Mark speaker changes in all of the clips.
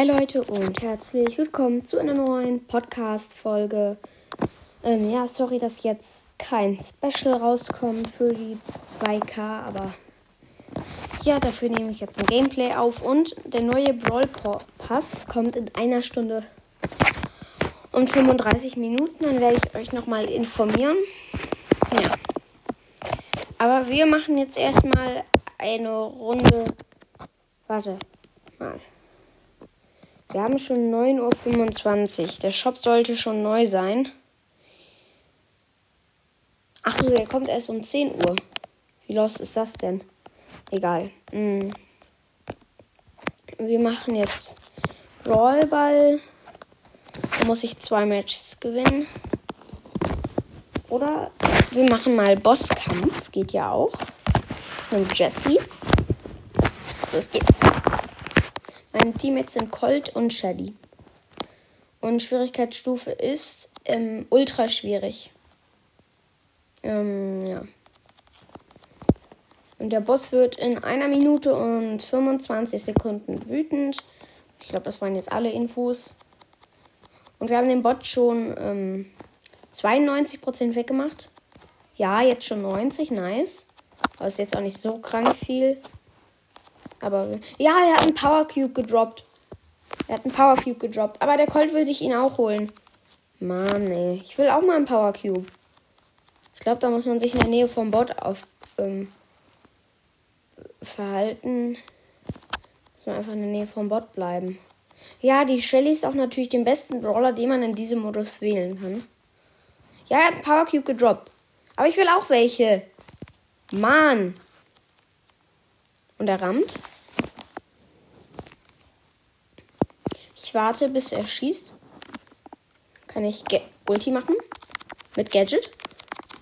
Speaker 1: Hi Leute und herzlich willkommen zu einer neuen Podcast-Folge. Ähm, ja, sorry, dass jetzt kein Special rauskommt für die 2K, aber ja, dafür nehme ich jetzt ein Gameplay auf und der neue Brawl Pass kommt in einer Stunde und 35 Minuten. Dann werde ich euch nochmal informieren. Ja. Aber wir machen jetzt erstmal eine Runde. Warte mal. Wir haben schon 9.25 Uhr. Der Shop sollte schon neu sein. Ach so, der kommt erst um 10 Uhr. Wie los ist das denn? Egal. Hm. Wir machen jetzt Rollball. Da muss ich zwei Matches gewinnen. Oder wir machen mal Bosskampf. Geht ja auch. Ich nehme Jesse. Los geht's. Meine Teammates sind Colt und Shelly. Und Schwierigkeitsstufe ist ähm, ultra schwierig. Ähm, ja. Und der Boss wird in einer Minute und 25 Sekunden wütend. Ich glaube, das waren jetzt alle Infos. Und wir haben den Bot schon ähm, 92% weggemacht. Ja, jetzt schon 90, nice. Aber ist jetzt auch nicht so krank viel. Aber ja, er hat einen Power Cube gedroppt. Er hat einen Power Cube gedroppt. Aber der Colt will sich ihn auch holen. Mann, ey. Ich will auch mal einen Power Cube. Ich glaube, da muss man sich in der Nähe vom Bot auf ähm, verhalten. Muss man einfach in der Nähe vom Bot bleiben. Ja, die Shelly ist auch natürlich den besten Brawler, den man in diesem Modus wählen kann. Ja, er hat einen Power Cube gedroppt. Aber ich will auch welche. Mann. Und er rammt. Ich warte, bis er schießt. Kann ich Ge Ulti machen? Mit Gadget?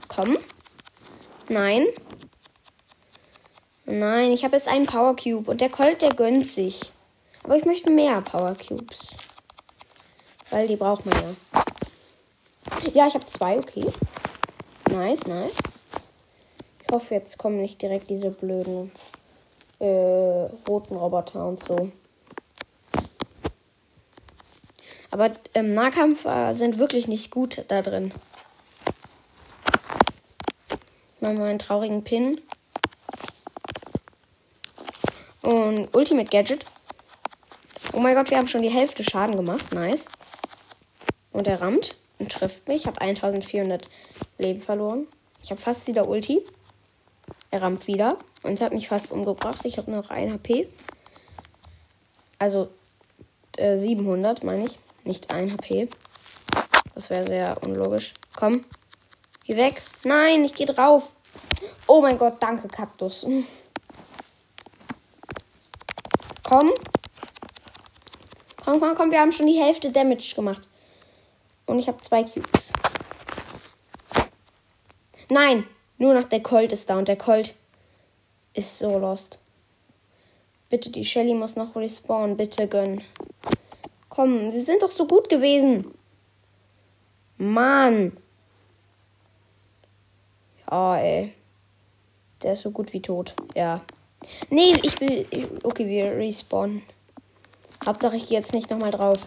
Speaker 1: Komm. Nein. Nein, ich habe jetzt einen Power Cube und der Colt, der gönnt sich. Aber ich möchte mehr Power Cubes. Weil die braucht man ja. Ja, ich habe zwei, okay. Nice, nice. Ich hoffe, jetzt kommen nicht direkt diese blöden äh, roten Roboter und so. Aber ähm, Nahkämpfer sind wirklich nicht gut da drin. Machen wir einen traurigen Pin. Und Ultimate Gadget. Oh mein Gott, wir haben schon die Hälfte Schaden gemacht. Nice. Und er rammt und trifft mich. Ich habe 1400 Leben verloren. Ich habe fast wieder Ulti. Er rammt wieder und hat mich fast umgebracht. Ich habe noch 1 HP. Also äh, 700, meine ich. Nicht 1 HP. Das wäre sehr unlogisch. Komm. Geh weg. Nein, ich geh drauf. Oh mein Gott, danke, Kaktus. Komm. Komm, komm, komm. Wir haben schon die Hälfte Damage gemacht. Und ich habe zwei Cubes. Nein, nur noch der Colt ist da und der Colt ist so lost. Bitte, die Shelly muss noch respawnen. Bitte gönn. Komm, sie sind doch so gut gewesen. Mann. Ja, ey. Der ist so gut wie tot. Ja. Nee, ich will. Okay, wir respawnen. Hauptsache, ich gehe jetzt nicht nochmal drauf.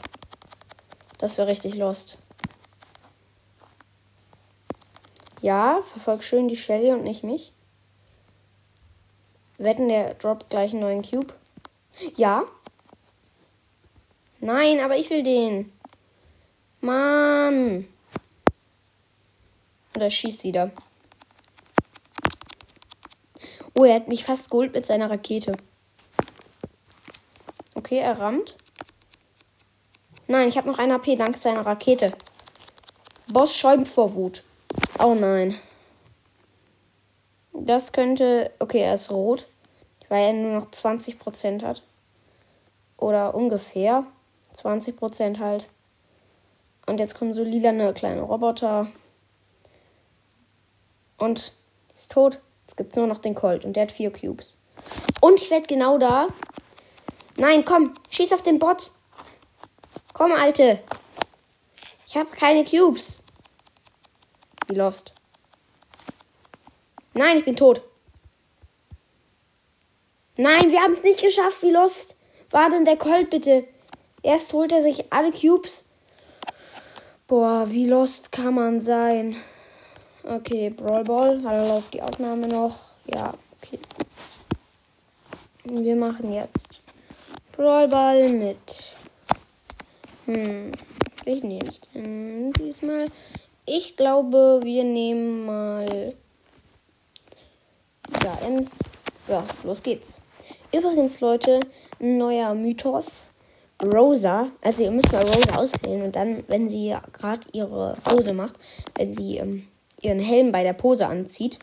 Speaker 1: Das wäre richtig lost. Ja, verfolg schön die Shelly und nicht mich. Wetten, der droppt gleich einen neuen Cube. Ja. Nein, aber ich will den. Mann. Und er schießt wieder. Oh, er hat mich fast geholt mit seiner Rakete. Okay, er rammt. Nein, ich habe noch ein AP dank seiner Rakete. Boss schäumt vor Wut. Oh nein. Das könnte. Okay, er ist rot. Weil er nur noch 20% hat. Oder ungefähr 20% halt. Und jetzt kommen so lilane kleine Roboter. Und ist tot. Jetzt gibt es nur noch den Colt. Und der hat vier Cubes. Und ich werde genau da. Nein, komm. Schieß auf den Bot. Komm, Alte. Ich habe keine Cubes. Wie lost. Nein, ich bin tot. Nein, wir haben es nicht geschafft. Wie lost war denn der Colt bitte? Erst holt er sich alle Cubes. Boah, wie lost kann man sein? Okay, Brawl Ball. Hallo, läuft die Aufnahme noch? Ja, okay. Wir machen jetzt Brawl Ball mit. Hm, ich nehme es diesmal. Ich glaube, wir nehmen mal. Ja, Ems. So, los geht's. Übrigens, Leute, ein neuer Mythos. Rosa, also ihr müsst mal Rosa auswählen und dann, wenn sie gerade ihre Pose macht, wenn sie ähm, ihren Helm bei der Pose anzieht,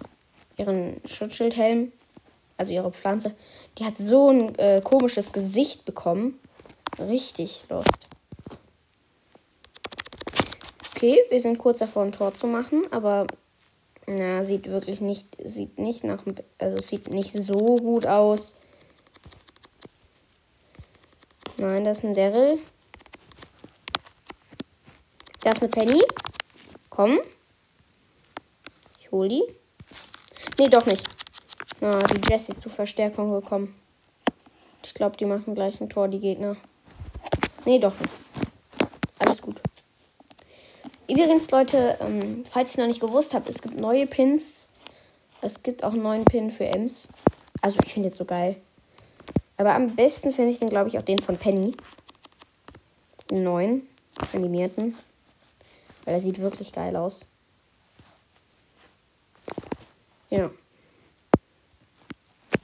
Speaker 1: ihren Schutzschildhelm, also ihre Pflanze, die hat so ein äh, komisches Gesicht bekommen. Richtig lost. Okay, wir sind kurz davor, ein Tor zu machen, aber na, sieht wirklich nicht, sieht nicht nach, also sieht nicht so gut aus. Nein, das ist ein Daryl. Da ist eine Penny. Komm. Ich hol die. Nee, doch nicht. Na, die Jessie ist zur Verstärkung gekommen. Ich glaube, die machen gleich ein Tor, die Gegner. Nee, doch nicht. Übrigens, Leute, ähm, falls ihr noch nicht gewusst habt, es gibt neue Pins. Es gibt auch einen neuen Pin für Ems. Also, ich finde jetzt so geil. Aber am besten finde ich den, glaube ich, auch den von Penny. Den neuen, animierten. Weil er sieht wirklich geil aus. Ja.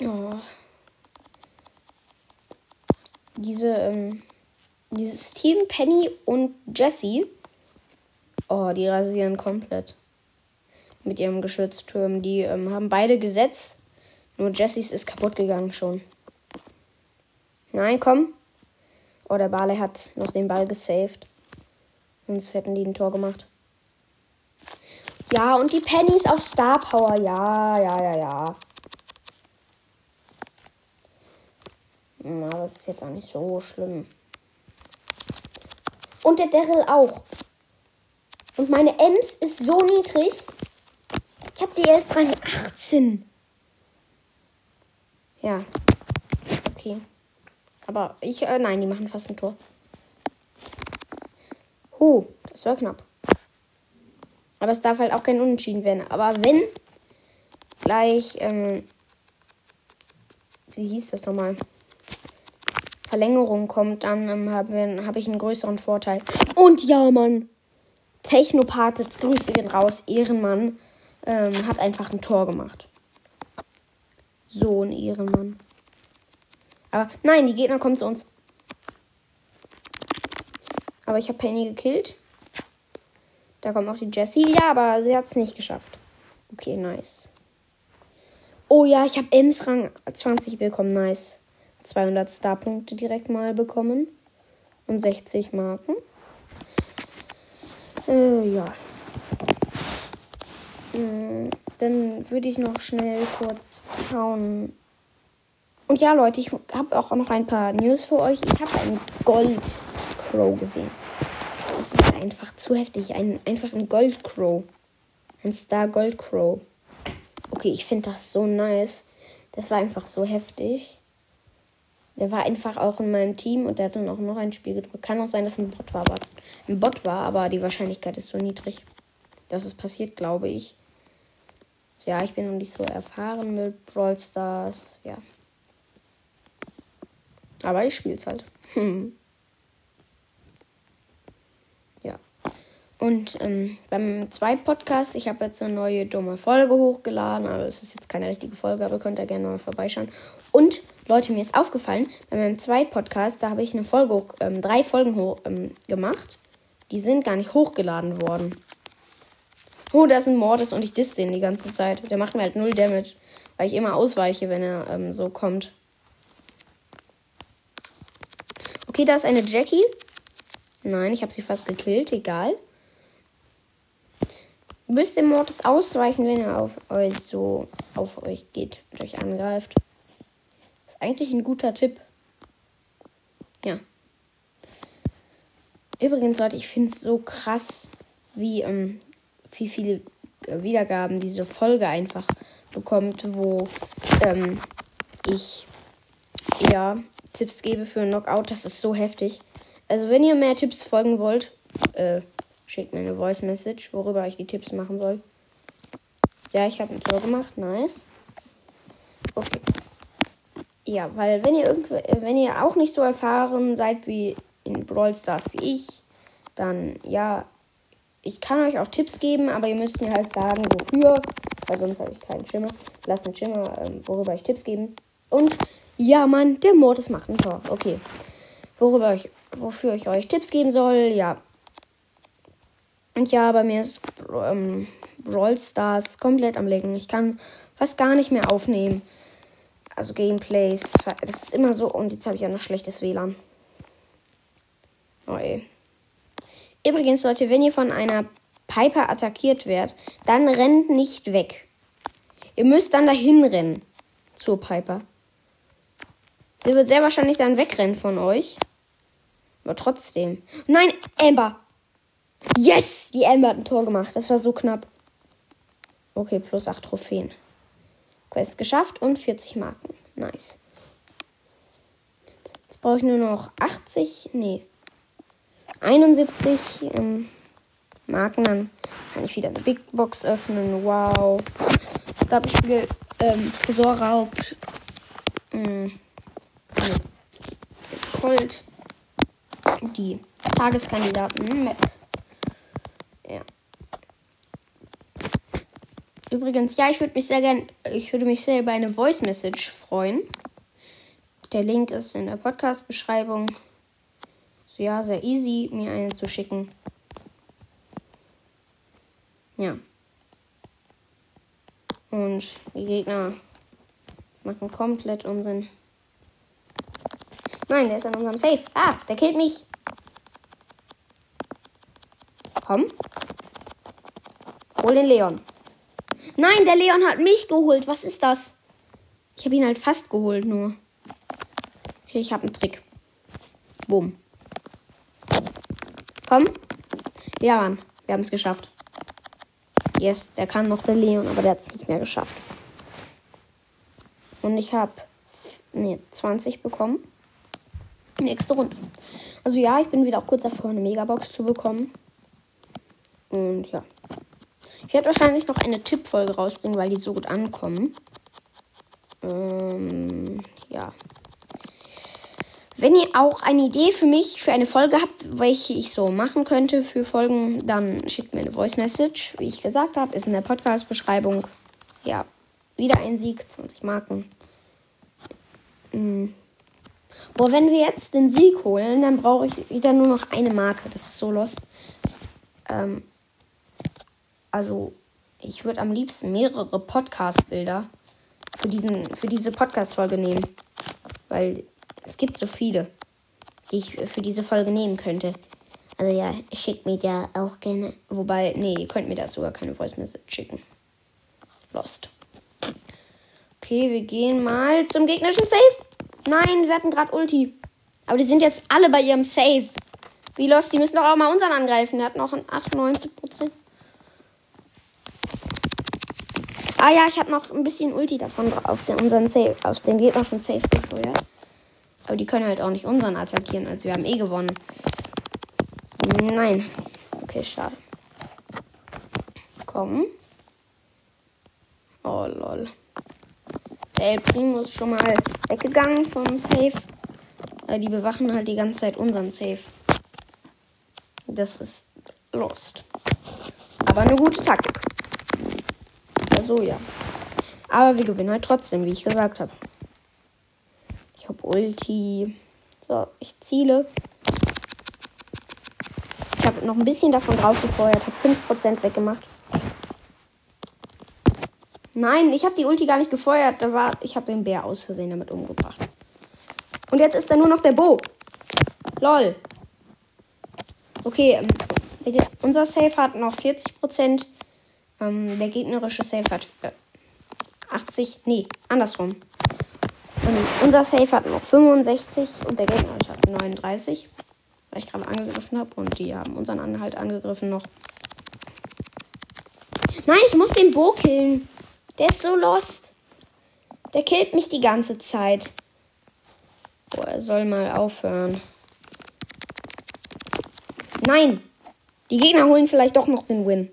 Speaker 1: Oh. Diese, ähm, dieses Team Penny und Jessie. Oh, die rasieren komplett. Mit ihrem Geschützturm. Die ähm, haben beide gesetzt. Nur Jessies ist kaputt gegangen schon. Nein, komm. Oh, der Bale hat noch den Ball gesaved. Sonst hätten die ein Tor gemacht. Ja, und die Pennies auf Star Power. Ja, ja, ja, ja. Na, das ist jetzt auch nicht so schlimm. Und der Daryl auch. Und meine Ems ist so niedrig. Ich habe die erst Rang 18. Ja. Okay. Aber ich, äh, nein, die machen fast ein Tor. Huh, das war knapp. Aber es darf halt auch kein Unentschieden werden. Aber wenn gleich, ähm, wie hieß das nochmal? Verlängerung kommt, dann ähm, habe ich einen größeren Vorteil. Und ja, Mann. Technopath, Grüße gehen raus. Ehrenmann ähm, hat einfach ein Tor gemacht. So ein Ehrenmann. Aber nein, die Gegner kommen zu uns. Aber ich habe Penny gekillt. Da kommt noch die Jessie. Ja, aber sie hat es nicht geschafft. Okay, nice. Oh ja, ich habe Ems Rang 20 bekommen. Nice. 200 Star-Punkte direkt mal bekommen. Und 60 Marken. Äh, ja. Hm, dann würde ich noch schnell kurz schauen, und ja, Leute, ich habe auch noch ein paar News für euch. Ich habe einen Gold Crow gesehen. Das ist einfach zu heftig. Ein, einfach ein Gold Crow. Ein Star Gold Crow. Okay, ich finde das so nice. Das war einfach so heftig. Der war einfach auch in meinem Team und der hat dann auch noch ein Spiel gedrückt. Kann auch sein, dass ein Bot war, aber ein Bot war, aber die Wahrscheinlichkeit ist so niedrig, dass es passiert, glaube ich. Ja, ich bin noch nicht so erfahren mit Brawl Stars. Ja. Aber ich spiele es halt. Hm. Ja. Und ähm, beim zweiten Podcast, ich habe jetzt eine neue dumme Folge hochgeladen. Also es ist jetzt keine richtige Folge, aber könnt ihr gerne mal vorbeischauen. Und Leute, mir ist aufgefallen, bei meinem zweiten Podcast, da habe ich eine Folge, ähm, drei Folgen hoch, ähm, gemacht. Die sind gar nicht hochgeladen worden. Oh, da ist ein Mordes und ich diss den die ganze Zeit. Der macht mir halt null Damage, weil ich immer ausweiche, wenn er ähm, so kommt. Okay, da ist eine Jackie. Nein, ich habe sie fast gekillt. Egal. Müsst dem Mortis ausweichen, wenn er auf euch so auf euch geht und euch angreift. Ist eigentlich ein guter Tipp. Ja. Übrigens, Leute, ich finde es so krass, wie, ähm, wie viele Wiedergaben diese Folge einfach bekommt, wo ähm, ich ja Tipps gebe für einen Knockout, das ist so heftig. Also, wenn ihr mehr Tipps folgen wollt, äh, schickt mir eine Voice Message, worüber ich die Tipps machen soll. Ja, ich habe ein Tor gemacht. Nice. Okay. Ja, weil wenn ihr irgendwie, wenn ihr auch nicht so erfahren seid wie in Brawl Stars wie ich, dann ja, ich kann euch auch Tipps geben, aber ihr müsst mir halt sagen, wofür, weil sonst habe ich keinen Schimmer. Lasst einen Schimmer, ähm, worüber ich Tipps geben. Und ja, Mann, der Mortis macht ein Tor. Okay. Worüber ich, wofür ich euch Tipps geben soll, ja. Und ja, bei mir ist ähm, Brawl Stars komplett am Legen. Ich kann fast gar nicht mehr aufnehmen. Also Gameplays. Das ist immer so. Und jetzt habe ich ja noch schlechtes WLAN. Oh ey. Übrigens, Leute, wenn ihr von einer Piper attackiert werdet, dann rennt nicht weg. Ihr müsst dann dahin rennen. Zur Piper. Sie wird sehr wahrscheinlich dann wegrennen von euch. Aber trotzdem. Nein, Amber. Yes! Die Amber hat ein Tor gemacht. Das war so knapp. Okay, plus 8 Trophäen. Quest geschafft und 40 Marken. Nice. Jetzt brauche ich nur noch 80. Nee. 71 ähm, Marken. Dann kann ich wieder eine Big Box öffnen. Wow. Ich glaube, ich spiele ähm, Tresorraub. Ähm, Colt. Die Tageskandidaten-Map. Übrigens, ja, ich würde mich sehr gern, ich würde mich sehr über eine Voice Message freuen. Der Link ist in der Podcast-Beschreibung. So ja, sehr easy, mir eine zu schicken. Ja. Und die Gegner machen komplett Unsinn. Nein, der ist an unserem Safe. Ah, der killt mich. Komm. Hol den Leon. Nein, der Leon hat mich geholt. Was ist das? Ich habe ihn halt fast geholt nur. Okay, ich habe einen Trick. Bumm. Komm. Ja, Mann. Wir haben es geschafft. Yes, der kann noch der Leon, aber der hat es nicht mehr geschafft. Und ich habe nee, 20 bekommen. Nächste Runde. Also ja, ich bin wieder auch kurz davor, eine Megabox zu bekommen. Und ja. Ich werde wahrscheinlich noch eine Tippfolge rausbringen, weil die so gut ankommen. Ähm, ja. Wenn ihr auch eine Idee für mich, für eine Folge habt, welche ich so machen könnte für Folgen, dann schickt mir eine Voice Message. Wie ich gesagt habe, ist in der Podcast-Beschreibung. Ja, wieder ein Sieg, 20 Marken. Mhm. Boah, wenn wir jetzt den Sieg holen, dann brauche ich wieder nur noch eine Marke. Das ist so lost. Ähm, also ich würde am liebsten mehrere Podcast-Bilder für, für diese Podcast-Folge nehmen. Weil es gibt so viele, die ich für diese Folge nehmen könnte. Also ja, schickt mir ja auch gerne. Wobei, nee, ihr könnt mir dazu gar keine Voice Message schicken. Lost. Okay, wir gehen mal zum gegnerischen Safe. Nein, wir hatten gerade Ulti. Aber die sind jetzt alle bei ihrem Safe. Wie lost, die müssen doch auch mal unseren angreifen. Der hat noch ein 98%. Ah ja, ich habe noch ein bisschen Ulti davon auf den, unseren Safe, auf den Gegner schon safe gefeuert. Aber die können halt auch nicht unseren attackieren, also wir haben eh gewonnen. Nein. Okay, schade. Komm. Oh lol. Der El Primo ist schon mal weggegangen vom Safe. Äh, die bewachen halt die ganze Zeit unseren Safe. Das ist lost. Aber eine gute Taktik so, ja. Aber wir gewinnen halt trotzdem, wie ich gesagt habe. Ich habe Ulti. So, ich ziele. Ich habe noch ein bisschen davon drauf gefeuert, habe 5% weggemacht. Nein, ich habe die Ulti gar nicht gefeuert. Da war, ich habe den Bär aus Versehen damit umgebracht. Und jetzt ist da nur noch der Bo. Lol. Okay, ähm, unser Safe hat noch 40%. Ähm, der gegnerische Safe hat äh, 80, nee, andersrum. Und unser Safe hat noch 65 und der gegnerische hat 39, weil ich gerade angegriffen habe und die haben unseren Anhalt angegriffen noch. Nein, ich muss den Bo killen. Der ist so lost. Der killt mich die ganze Zeit. Boah, er soll mal aufhören. Nein! Die Gegner holen vielleicht doch noch den Win.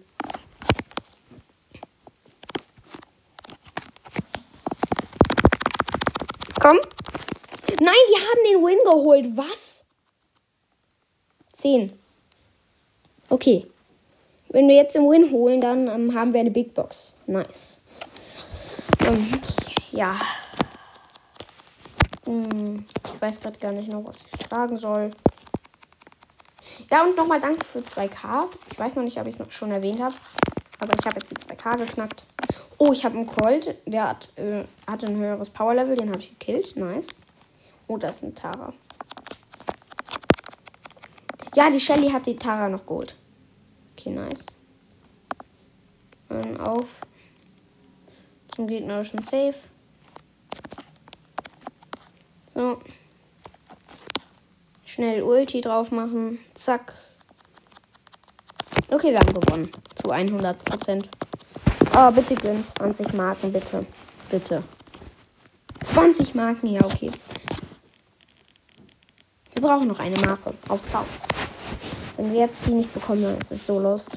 Speaker 1: Komm. Nein, die haben den Win geholt. Was? 10. Okay. Wenn wir jetzt den Win holen, dann ähm, haben wir eine Big Box. Nice. Ähm, ja. Hm, ich weiß gerade gar nicht noch, was ich fragen soll. Ja, und nochmal danke für 2K. Ich weiß noch nicht, ob ich es schon erwähnt habe. Aber ich habe jetzt die 2K geknackt. Oh, ich habe einen Colt. Der hat, äh, hatte ein höheres Power-Level. Den habe ich gekillt. Nice. Oh, das ist ein Tara. Ja, die Shelly hat die Tara noch geholt. Okay, nice. Dann auf zum gegnerischen Safe. So. Schnell Ulti drauf machen. Zack. Okay, wir haben gewonnen. Zu 100 Prozent. Oh, bitte gönn 20 Marken, bitte. Bitte. 20 Marken, ja, okay. Wir brauchen noch eine Marke auf Pause. Wenn wir jetzt die nicht bekommen, dann ist es so lost.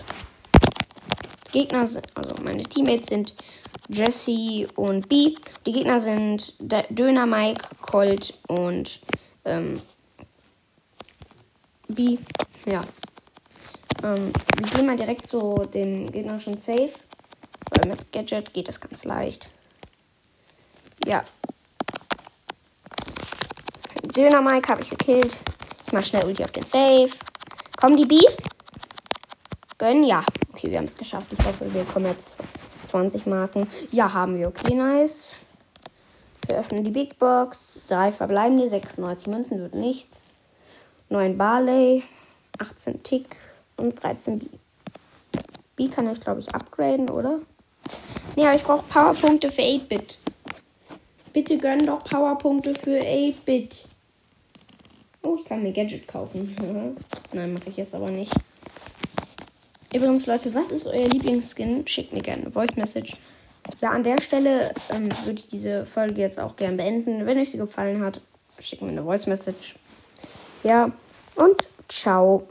Speaker 1: Gegner sind, also meine Teammates sind Jesse und B. Die Gegner sind Döner Mike, Colt und ähm, B. Ja. Ähm, wir gehen mal direkt zu dem gegnerischen Safe. Weil mit Gadget geht das ganz leicht. Ja. Döner Mike habe ich gekillt. Ich mach schnell Ulti auf den Safe. Kommen die B? Gönnen? Ja. Okay, wir haben es geschafft. Ich hoffe, wir kommen jetzt 20 Marken. Ja, haben wir. Okay, nice. Wir öffnen die Big Box. Drei verbleibende, 96 Münzen wird nichts. 9 Barley, 18 Tick und 13 B. B kann ich, glaube ich, upgraden, oder? Nee, aber ich brauche Powerpunkte für 8-Bit. Bitte gönn doch Powerpunkte für 8-Bit. Oh, ich kann mir Gadget kaufen. Nein, mache ich jetzt aber nicht. Übrigens, Leute, was ist euer Lieblingsskin? Schickt mir gerne eine Voice Message. Ja, an der Stelle ähm, würde ich diese Folge jetzt auch gerne beenden. Wenn euch sie gefallen hat, schickt mir eine Voice Message. Ja, und ciao.